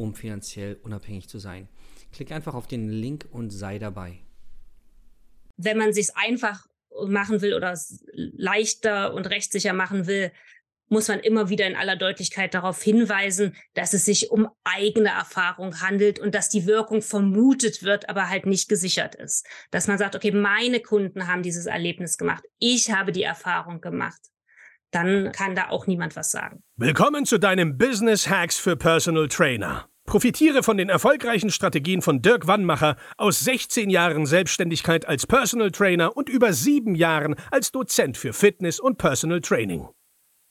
um finanziell unabhängig zu sein. Klick einfach auf den Link und sei dabei. Wenn man sich einfach machen will oder leichter und rechtssicher machen will, muss man immer wieder in aller Deutlichkeit darauf hinweisen, dass es sich um eigene Erfahrung handelt und dass die Wirkung vermutet wird, aber halt nicht gesichert ist. Dass man sagt, okay, meine Kunden haben dieses Erlebnis gemacht. Ich habe die Erfahrung gemacht. Dann kann da auch niemand was sagen. Willkommen zu deinem Business Hacks für Personal Trainer. Profitiere von den erfolgreichen Strategien von Dirk Wannmacher aus 16 Jahren Selbstständigkeit als Personal Trainer und über sieben Jahren als Dozent für Fitness und Personal Training.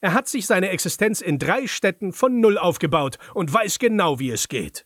Er hat sich seine Existenz in drei Städten von Null aufgebaut und weiß genau, wie es geht.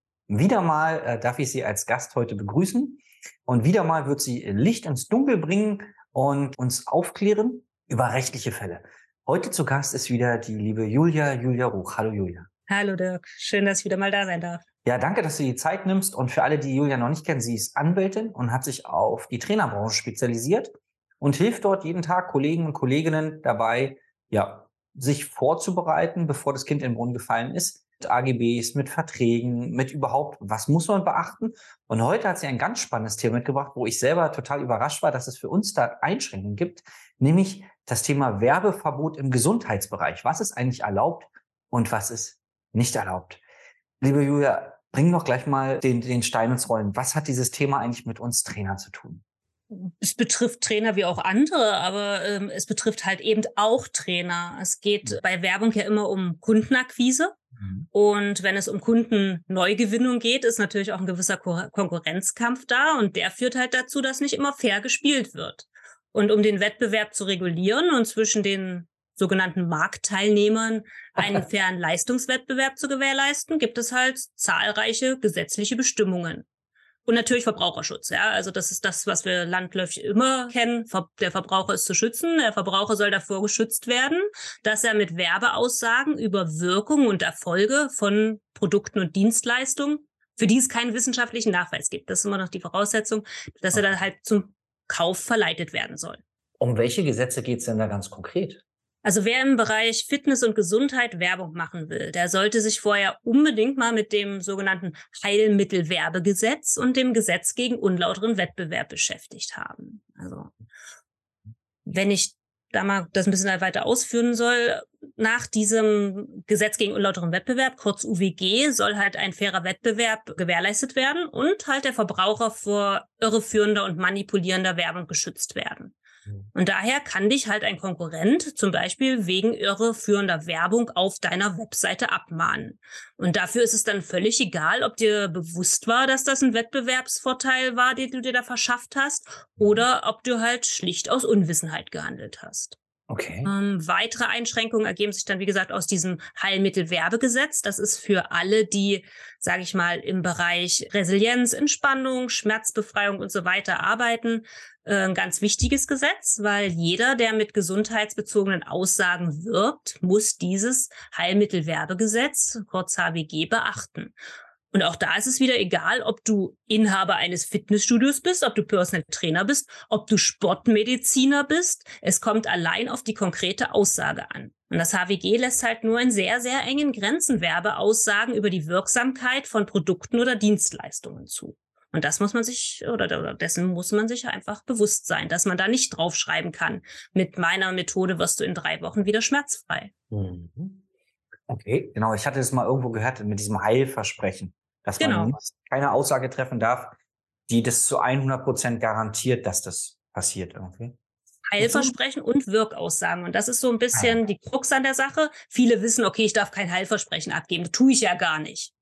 Wieder mal äh, darf ich sie als Gast heute begrüßen und wieder mal wird sie Licht ins Dunkel bringen und uns aufklären über rechtliche Fälle. Heute zu Gast ist wieder die liebe Julia, Julia Ruch. Hallo Julia. Hallo Dirk, schön, dass ich wieder mal da sein darf. Ja, danke, dass du die Zeit nimmst. Und für alle, die Julia noch nicht kennen, sie ist Anwältin und hat sich auf die Trainerbranche spezialisiert und hilft dort jeden Tag Kollegen und Kolleginnen dabei, ja, sich vorzubereiten, bevor das Kind in den Brunnen gefallen ist. AGBs, mit Verträgen, mit überhaupt, was muss man beachten? Und heute hat sie ein ganz spannendes Thema mitgebracht, wo ich selber total überrascht war, dass es für uns da Einschränkungen gibt, nämlich das Thema Werbeverbot im Gesundheitsbereich. Was ist eigentlich erlaubt und was ist nicht erlaubt? Liebe Julia, bring doch gleich mal den, den Stein ins Rollen. Was hat dieses Thema eigentlich mit uns Trainern zu tun? es betrifft Trainer wie auch andere, aber ähm, es betrifft halt eben auch Trainer. Es geht bei Werbung ja immer um Kundenakquise. Mhm. Und wenn es um Kundenneugewinnung geht, ist natürlich auch ein gewisser Ko Konkurrenzkampf da und der führt halt dazu, dass nicht immer fair gespielt wird. Und um den Wettbewerb zu regulieren und zwischen den sogenannten Marktteilnehmern einen fairen Leistungswettbewerb zu gewährleisten, gibt es halt zahlreiche gesetzliche Bestimmungen. Und natürlich Verbraucherschutz, ja. Also das ist das, was wir landläufig immer kennen. Der Verbraucher ist zu schützen. Der Verbraucher soll davor geschützt werden, dass er mit Werbeaussagen über Wirkung und Erfolge von Produkten und Dienstleistungen, für die es keinen wissenschaftlichen Nachweis gibt. Das ist immer noch die Voraussetzung, dass er dann halt zum Kauf verleitet werden soll. Um welche Gesetze geht es denn da ganz konkret? Also wer im Bereich Fitness und Gesundheit Werbung machen will, der sollte sich vorher unbedingt mal mit dem sogenannten Heilmittelwerbegesetz und dem Gesetz gegen unlauteren Wettbewerb beschäftigt haben. Also wenn ich da mal das ein bisschen weiter ausführen soll, nach diesem Gesetz gegen unlauteren Wettbewerb, kurz UWG, soll halt ein fairer Wettbewerb gewährleistet werden und halt der Verbraucher vor irreführender und manipulierender Werbung geschützt werden. Mhm. Und daher kann dich halt ein Konkurrent zum Beispiel wegen irreführender Werbung auf deiner Webseite abmahnen. Und dafür ist es dann völlig egal, ob dir bewusst war, dass das ein Wettbewerbsvorteil war, den du dir da verschafft hast, mhm. oder ob du halt schlicht aus Unwissenheit gehandelt hast. Okay. Ähm, weitere Einschränkungen ergeben sich dann, wie gesagt, aus diesem Heilmittelwerbegesetz. Das ist für alle, die, sage ich mal, im Bereich Resilienz, Entspannung, Schmerzbefreiung und so weiter arbeiten, ein ganz wichtiges Gesetz, weil jeder, der mit gesundheitsbezogenen Aussagen wirbt, muss dieses Heilmittelwerbegesetz, kurz HWG, beachten. Und auch da ist es wieder egal, ob du Inhaber eines Fitnessstudios bist, ob du Personal Trainer bist, ob du Sportmediziner bist. Es kommt allein auf die konkrete Aussage an. Und das HWG lässt halt nur in sehr, sehr engen Grenzen Werbeaussagen über die Wirksamkeit von Produkten oder Dienstleistungen zu. Und das muss man sich, oder, oder dessen muss man sich einfach bewusst sein, dass man da nicht draufschreiben kann. Mit meiner Methode wirst du in drei Wochen wieder schmerzfrei. Mhm. Okay, genau. Ich hatte das mal irgendwo gehört mit diesem Heilversprechen dass genau. man keine Aussage treffen darf, die das zu 100 Prozent garantiert, dass das passiert irgendwie. Heilversprechen und Wirkaussagen. Und das ist so ein bisschen ah, ja. die Krux an der Sache. Viele wissen, okay, ich darf kein Heilversprechen abgeben. Das tue ich ja gar nicht.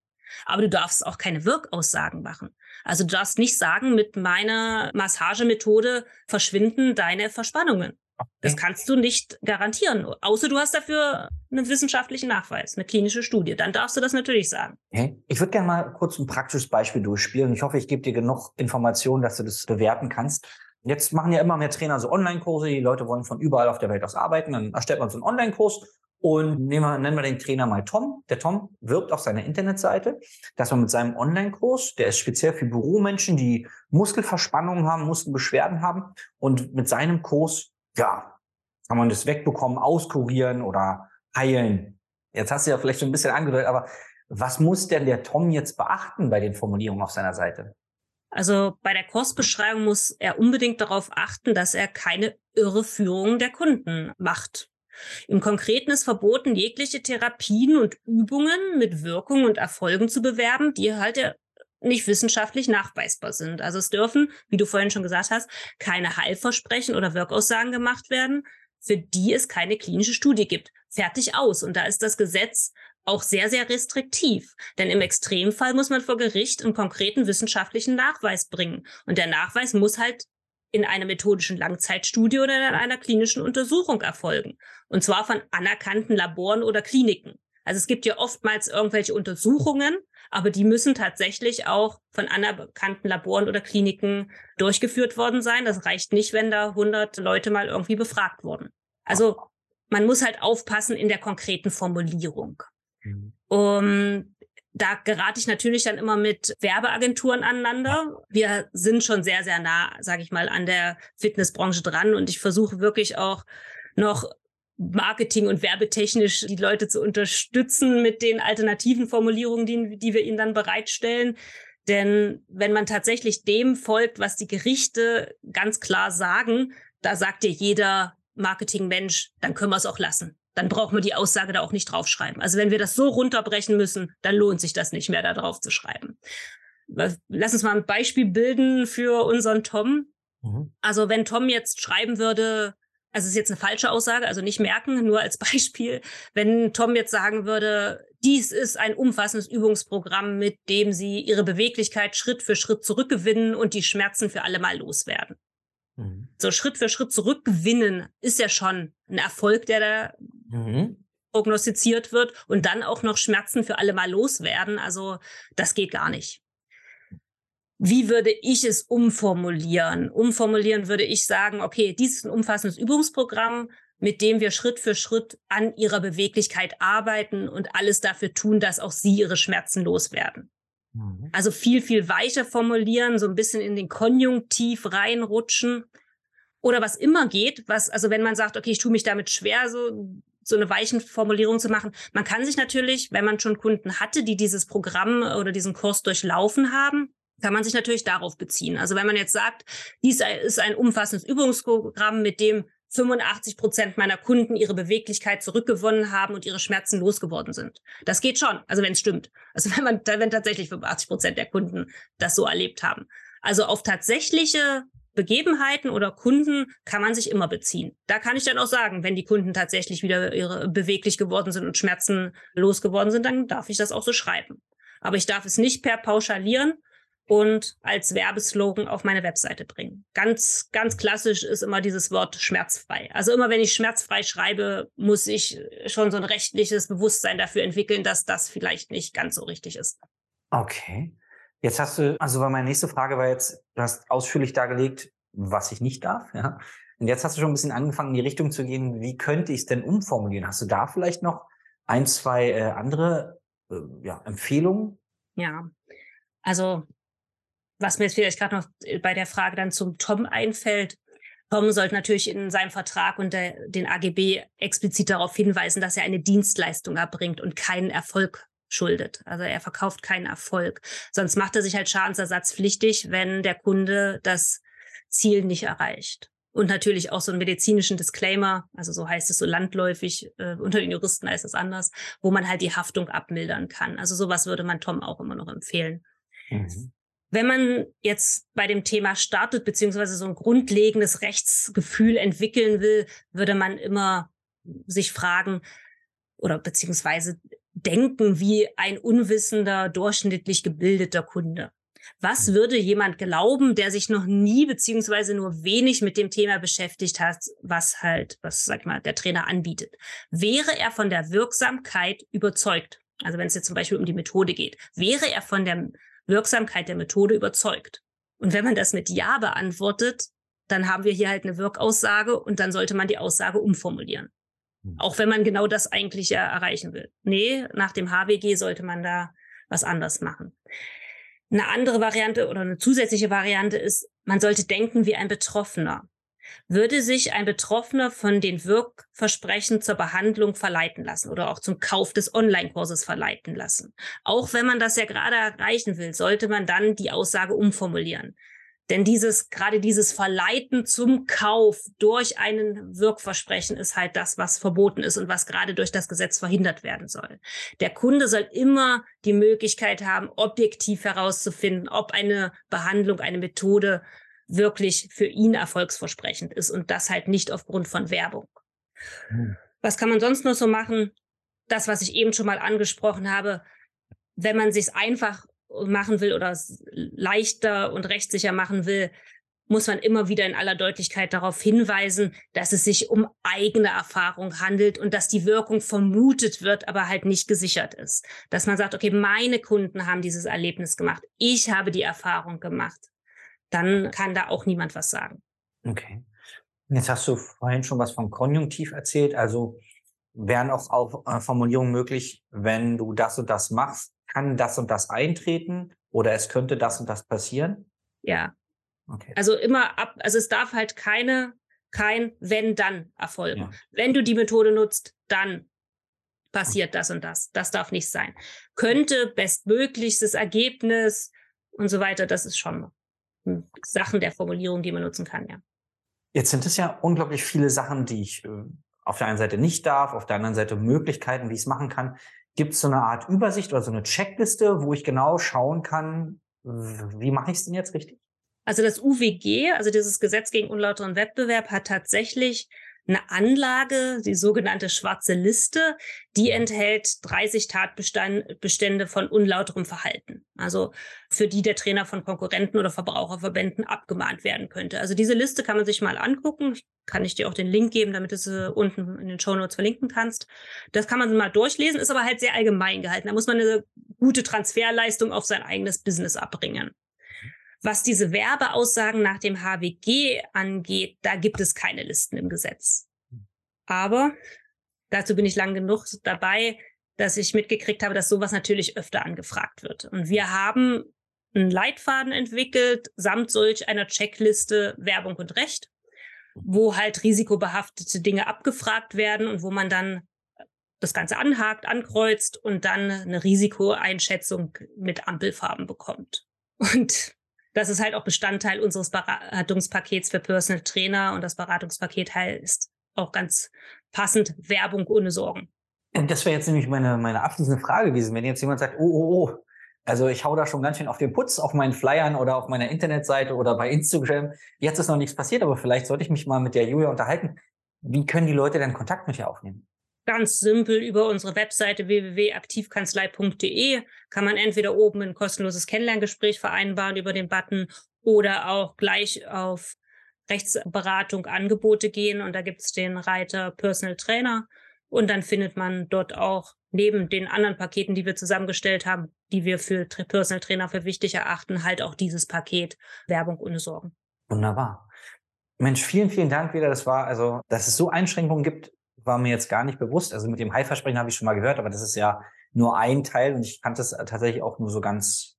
Aber du darfst auch keine Wirkaussagen machen. Also du darfst nicht sagen, mit meiner Massagemethode verschwinden deine Verspannungen. Okay. Das kannst du nicht garantieren, außer du hast dafür einen wissenschaftlichen Nachweis, eine klinische Studie. Dann darfst du das natürlich sagen. Okay. Ich würde gerne mal kurz ein praktisches Beispiel durchspielen. Ich hoffe, ich gebe dir genug Informationen, dass du das bewerten kannst. Jetzt machen ja immer mehr Trainer so Online-Kurse. Die Leute wollen von überall auf der Welt aus arbeiten. Dann erstellt man so einen Online-Kurs und nehmen wir, nennen wir den Trainer mal Tom. Der Tom wirbt auf seiner Internetseite, dass man mit seinem Online-Kurs, der ist speziell für Büromenschen, die Muskelverspannungen haben, Muskelbeschwerden haben und mit seinem Kurs, ja, kann man das wegbekommen, auskurieren oder heilen. Jetzt hast du ja vielleicht schon ein bisschen angedeutet, aber was muss denn der Tom jetzt beachten bei den Formulierungen auf seiner Seite? Also bei der Kursbeschreibung muss er unbedingt darauf achten, dass er keine Irreführung der Kunden macht. Im Konkreten ist verboten, jegliche Therapien und Übungen mit Wirkung und Erfolgen zu bewerben, die halt nicht wissenschaftlich nachweisbar sind. Also es dürfen, wie du vorhin schon gesagt hast, keine Heilversprechen oder Wirkaussagen gemacht werden, für die es keine klinische Studie gibt. Fertig aus. Und da ist das Gesetz auch sehr, sehr restriktiv. Denn im Extremfall muss man vor Gericht einen konkreten wissenschaftlichen Nachweis bringen. Und der Nachweis muss halt in einer methodischen Langzeitstudie oder in einer klinischen Untersuchung erfolgen. Und zwar von anerkannten Laboren oder Kliniken. Also es gibt ja oftmals irgendwelche Untersuchungen, aber die müssen tatsächlich auch von anerkannten Laboren oder Kliniken durchgeführt worden sein. Das reicht nicht, wenn da 100 Leute mal irgendwie befragt wurden. Also man muss halt aufpassen in der konkreten Formulierung. Mhm. Um, da gerate ich natürlich dann immer mit Werbeagenturen aneinander. Wir sind schon sehr, sehr nah, sage ich mal, an der Fitnessbranche dran und ich versuche wirklich auch noch Marketing- und werbetechnisch die Leute zu unterstützen mit den alternativen Formulierungen, die, die wir ihnen dann bereitstellen. Denn wenn man tatsächlich dem folgt, was die Gerichte ganz klar sagen, da sagt dir jeder Marketingmensch, dann können wir es auch lassen dann braucht man die Aussage da auch nicht draufschreiben. Also wenn wir das so runterbrechen müssen, dann lohnt sich das nicht mehr, da drauf zu schreiben. Lass uns mal ein Beispiel bilden für unseren Tom. Mhm. Also wenn Tom jetzt schreiben würde, also es ist jetzt eine falsche Aussage, also nicht merken, nur als Beispiel, wenn Tom jetzt sagen würde, dies ist ein umfassendes Übungsprogramm, mit dem Sie Ihre Beweglichkeit Schritt für Schritt zurückgewinnen und die Schmerzen für alle Mal loswerden. Mhm. So Schritt für Schritt zurückgewinnen ist ja schon ein Erfolg, der da mhm. prognostiziert wird und dann auch noch Schmerzen für alle mal loswerden. Also das geht gar nicht. Wie würde ich es umformulieren? Umformulieren würde ich sagen, okay, dies ist ein umfassendes Übungsprogramm, mit dem wir Schritt für Schritt an ihrer Beweglichkeit arbeiten und alles dafür tun, dass auch sie ihre Schmerzen loswerden. Mhm. Also viel, viel weicher formulieren, so ein bisschen in den Konjunktiv reinrutschen. Oder was immer geht, was, also wenn man sagt, okay, ich tue mich damit schwer, so, so eine weichen Formulierung zu machen. Man kann sich natürlich, wenn man schon Kunden hatte, die dieses Programm oder diesen Kurs durchlaufen haben, kann man sich natürlich darauf beziehen. Also wenn man jetzt sagt, dies ist ein umfassendes Übungsprogramm, mit dem 85 Prozent meiner Kunden ihre Beweglichkeit zurückgewonnen haben und ihre Schmerzen losgeworden sind. Das geht schon, also wenn es stimmt. Also wenn man, wenn tatsächlich 85 Prozent der Kunden das so erlebt haben. Also auf tatsächliche Begebenheiten oder Kunden kann man sich immer beziehen. Da kann ich dann auch sagen, wenn die Kunden tatsächlich wieder ihre beweglich geworden sind und Schmerzen losgeworden sind, dann darf ich das auch so schreiben. Aber ich darf es nicht per pauschalieren, und als Werbeslogan auf meine Webseite bringen. Ganz, ganz klassisch ist immer dieses Wort schmerzfrei. Also immer wenn ich schmerzfrei schreibe, muss ich schon so ein rechtliches Bewusstsein dafür entwickeln, dass das vielleicht nicht ganz so richtig ist. Okay. Jetzt hast du, also meine nächste Frage war jetzt, du hast ausführlich dargelegt, was ich nicht darf, ja. Und jetzt hast du schon ein bisschen angefangen, in die Richtung zu gehen, wie könnte ich es denn umformulieren? Hast du da vielleicht noch ein, zwei äh, andere äh, ja, Empfehlungen? Ja, also was mir jetzt vielleicht gerade noch äh, bei der Frage dann zum Tom einfällt, Tom sollte natürlich in seinem Vertrag und der, den AGB explizit darauf hinweisen, dass er eine Dienstleistung erbringt und keinen Erfolg schuldet. Also er verkauft keinen Erfolg. Sonst macht er sich halt schadensersatzpflichtig, wenn der Kunde das Ziel nicht erreicht. Und natürlich auch so einen medizinischen Disclaimer, also so heißt es so landläufig, äh, unter den Juristen heißt es anders, wo man halt die Haftung abmildern kann. Also sowas würde man Tom auch immer noch empfehlen. Mhm. Wenn man jetzt bei dem Thema startet, beziehungsweise so ein grundlegendes Rechtsgefühl entwickeln will, würde man immer sich fragen oder beziehungsweise denken wie ein unwissender, durchschnittlich gebildeter Kunde. Was hm. würde jemand glauben, der sich noch nie beziehungsweise nur wenig mit dem Thema beschäftigt hat, was halt, was sag ich mal, der Trainer anbietet? Wäre er von der Wirksamkeit überzeugt? Also wenn es jetzt zum Beispiel um die Methode geht, wäre er von der Wirksamkeit der Methode überzeugt? Und wenn man das mit Ja beantwortet, dann haben wir hier halt eine Wirkaussage und dann sollte man die Aussage umformulieren. Hm. Auch wenn man genau das eigentlich ja erreichen will. Nee, nach dem HWG sollte man da was anders machen. Eine andere Variante oder eine zusätzliche Variante ist, man sollte denken wie ein Betroffener. Würde sich ein Betroffener von den Wirkversprechen zur Behandlung verleiten lassen oder auch zum Kauf des Online-Kurses verleiten lassen? Auch wenn man das ja gerade erreichen will, sollte man dann die Aussage umformulieren. Denn dieses, gerade dieses Verleiten zum Kauf durch einen Wirkversprechen ist halt das, was verboten ist und was gerade durch das Gesetz verhindert werden soll. Der Kunde soll immer die Möglichkeit haben, objektiv herauszufinden, ob eine Behandlung, eine Methode wirklich für ihn erfolgsversprechend ist und das halt nicht aufgrund von Werbung. Hm. Was kann man sonst noch so machen? Das, was ich eben schon mal angesprochen habe, wenn man sich einfach machen will oder leichter und rechtssicher machen will, muss man immer wieder in aller Deutlichkeit darauf hinweisen, dass es sich um eigene Erfahrung handelt und dass die Wirkung vermutet wird, aber halt nicht gesichert ist. Dass man sagt, okay, meine Kunden haben dieses Erlebnis gemacht, ich habe die Erfahrung gemacht. Dann kann da auch niemand was sagen. Okay. Jetzt hast du vorhin schon was vom Konjunktiv erzählt. Also wären auch, äh, Formulierungen möglich, wenn du das und das machst, kann das und das eintreten oder es könnte das und das passieren? Ja. Okay. Also immer ab, also es darf halt keine, kein wenn dann erfolgen. Ja. Wenn du die Methode nutzt, dann passiert das und das. Das darf nicht sein. Könnte bestmöglichstes Ergebnis und so weiter, das ist schon Sachen der Formulierung, die man nutzen kann, ja. Jetzt sind es ja unglaublich viele Sachen, die ich äh, auf der einen Seite nicht darf, auf der anderen Seite Möglichkeiten, wie ich es machen kann. Gibt es so eine Art Übersicht oder so eine Checkliste, wo ich genau schauen kann, wie mache ich es denn jetzt richtig? Also das UWG, also dieses Gesetz gegen unlauteren Wettbewerb, hat tatsächlich eine Anlage, die sogenannte schwarze Liste, die enthält 30 Tatbestände von unlauterem Verhalten. Also für die der Trainer von Konkurrenten oder Verbraucherverbänden abgemahnt werden könnte. Also diese Liste kann man sich mal angucken. Kann ich dir auch den Link geben, damit du sie unten in den Show Notes verlinken kannst. Das kann man mal durchlesen, ist aber halt sehr allgemein gehalten. Da muss man eine gute Transferleistung auf sein eigenes Business abbringen. Was diese Werbeaussagen nach dem HWG angeht, da gibt es keine Listen im Gesetz. Aber dazu bin ich lang genug dabei, dass ich mitgekriegt habe, dass sowas natürlich öfter angefragt wird. Und wir haben einen Leitfaden entwickelt, samt solch einer Checkliste Werbung und Recht, wo halt risikobehaftete Dinge abgefragt werden und wo man dann das Ganze anhakt, ankreuzt und dann eine Risikoeinschätzung mit Ampelfarben bekommt. Und das ist halt auch Bestandteil unseres Beratungspakets für Personal Trainer und das Beratungspaket heißt auch ganz passend Werbung ohne Sorgen. Das wäre jetzt nämlich meine, meine abschließende Frage gewesen, wenn jetzt jemand sagt, oh, oh, oh, also ich hau da schon ganz schön auf den Putz auf meinen Flyern oder auf meiner Internetseite oder bei Instagram. Jetzt ist noch nichts passiert, aber vielleicht sollte ich mich mal mit der Julia unterhalten. Wie können die Leute denn Kontakt mit dir aufnehmen? Ganz simpel über unsere Webseite www.aktivkanzlei.de kann man entweder oben ein kostenloses Kennenlerngespräch vereinbaren über den Button oder auch gleich auf Rechtsberatung Angebote gehen und da gibt es den Reiter Personal Trainer und dann findet man dort auch neben den anderen Paketen, die wir zusammengestellt haben, die wir für Personal Trainer für wichtig erachten, halt auch dieses Paket Werbung ohne Sorgen. Wunderbar. Mensch, vielen, vielen Dank wieder. Das war also, dass es so Einschränkungen gibt, war mir jetzt gar nicht bewusst. Also mit dem Haiversprechen habe ich schon mal gehört, aber das ist ja nur ein Teil und ich kannte es tatsächlich auch nur so ganz,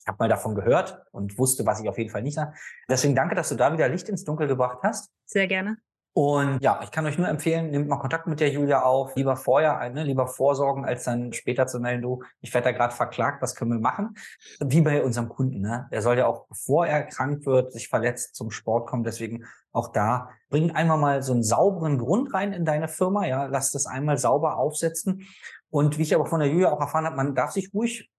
ich habe mal davon gehört und wusste, was ich auf jeden Fall nicht sage. Deswegen danke, dass du da wieder Licht ins Dunkel gebracht hast. Sehr gerne. Und ja, ich kann euch nur empfehlen, nehmt mal Kontakt mit der Julia auf. Lieber vorher, ne, lieber vorsorgen, als dann später zu melden, du, ich werde da gerade verklagt, was können wir machen? Wie bei unserem Kunden, ne? Der soll ja auch, bevor er krank wird, sich verletzt, zum Sport kommen. Deswegen auch da, bring einmal mal so einen sauberen Grund rein in deine Firma, ja, lass das einmal sauber aufsetzen. Und wie ich aber von der Julia auch erfahren habe, man darf sich ruhig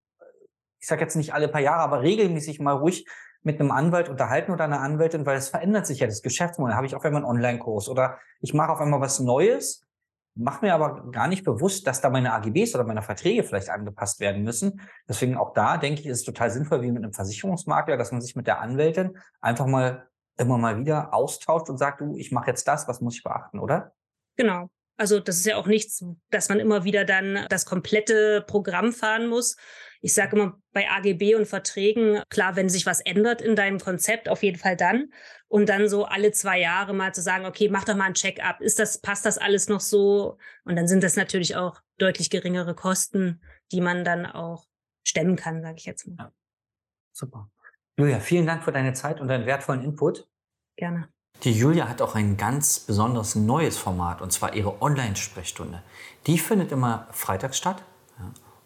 ich sage jetzt nicht alle paar Jahre, aber regelmäßig mal ruhig mit einem Anwalt unterhalten oder einer Anwältin, weil es verändert sich ja das Geschäftsmodell. Habe ich auf einmal einen Online-Kurs oder ich mache auf einmal was Neues, mache mir aber gar nicht bewusst, dass da meine AGBs oder meine Verträge vielleicht angepasst werden müssen. Deswegen auch da denke ich, ist es total sinnvoll, wie mit einem Versicherungsmakler, dass man sich mit der Anwältin einfach mal immer mal wieder austauscht und sagt, du, ich mache jetzt das, was muss ich beachten, oder? Genau. Also das ist ja auch nichts, dass man immer wieder dann das komplette Programm fahren muss. Ich sage immer bei AGB und Verträgen, klar, wenn sich was ändert in deinem Konzept, auf jeden Fall dann. Und dann so alle zwei Jahre mal zu sagen, okay, mach doch mal ein Check-up. Ist das, passt das alles noch so? Und dann sind das natürlich auch deutlich geringere Kosten, die man dann auch stemmen kann, sage ich jetzt mal. Ja. Super. Julia, vielen Dank für deine Zeit und deinen wertvollen Input. Gerne. Die Julia hat auch ein ganz besonderes neues Format und zwar ihre Online-Sprechstunde. Die findet immer freitags statt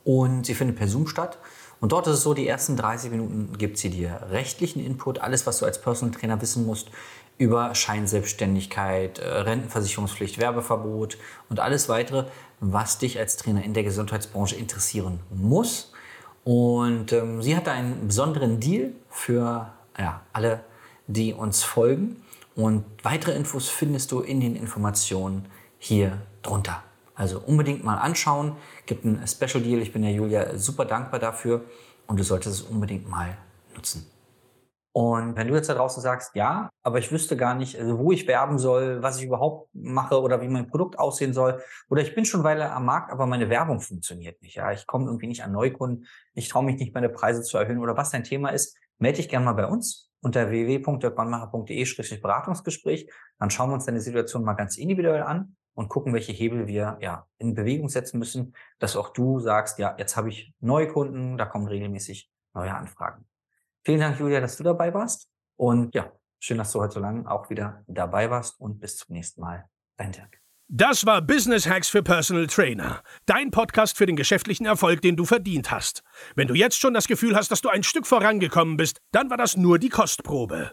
und sie findet per Zoom statt. Und dort ist es so, die ersten 30 Minuten gibt sie dir rechtlichen Input, alles, was du als Personal Trainer wissen musst über Scheinselbstständigkeit, äh, Rentenversicherungspflicht, Werbeverbot und alles weitere, was dich als Trainer in der Gesundheitsbranche interessieren muss. Und ähm, sie hat einen besonderen Deal für ja, alle, die uns folgen. Und weitere Infos findest du in den Informationen hier drunter. Also unbedingt mal anschauen. Gibt einen Special Deal. Ich bin der Julia super dankbar dafür und du solltest es unbedingt mal nutzen. Und wenn du jetzt da draußen sagst, ja, aber ich wüsste gar nicht, also wo ich werben soll, was ich überhaupt mache oder wie mein Produkt aussehen soll, oder ich bin schon Weile am Markt, aber meine Werbung funktioniert nicht, ja, ich komme irgendwie nicht an Neukunden, ich traue mich nicht, meine Preise zu erhöhen oder was dein Thema ist, melde dich gerne mal bei uns unter www.dirkbannmacher.de-beratungsgespräch. Dann schauen wir uns deine Situation mal ganz individuell an und gucken, welche Hebel wir ja in Bewegung setzen müssen, dass auch du sagst, ja, jetzt habe ich neue Kunden, da kommen regelmäßig neue Anfragen. Vielen Dank, Julia, dass du dabei warst. Und ja, schön, dass du heute so lange auch wieder dabei warst und bis zum nächsten Mal. Dein Dirk. Das war Business Hacks für Personal Trainer. Dein Podcast für den geschäftlichen Erfolg, den du verdient hast. Wenn du jetzt schon das Gefühl hast, dass du ein Stück vorangekommen bist, dann war das nur die Kostprobe.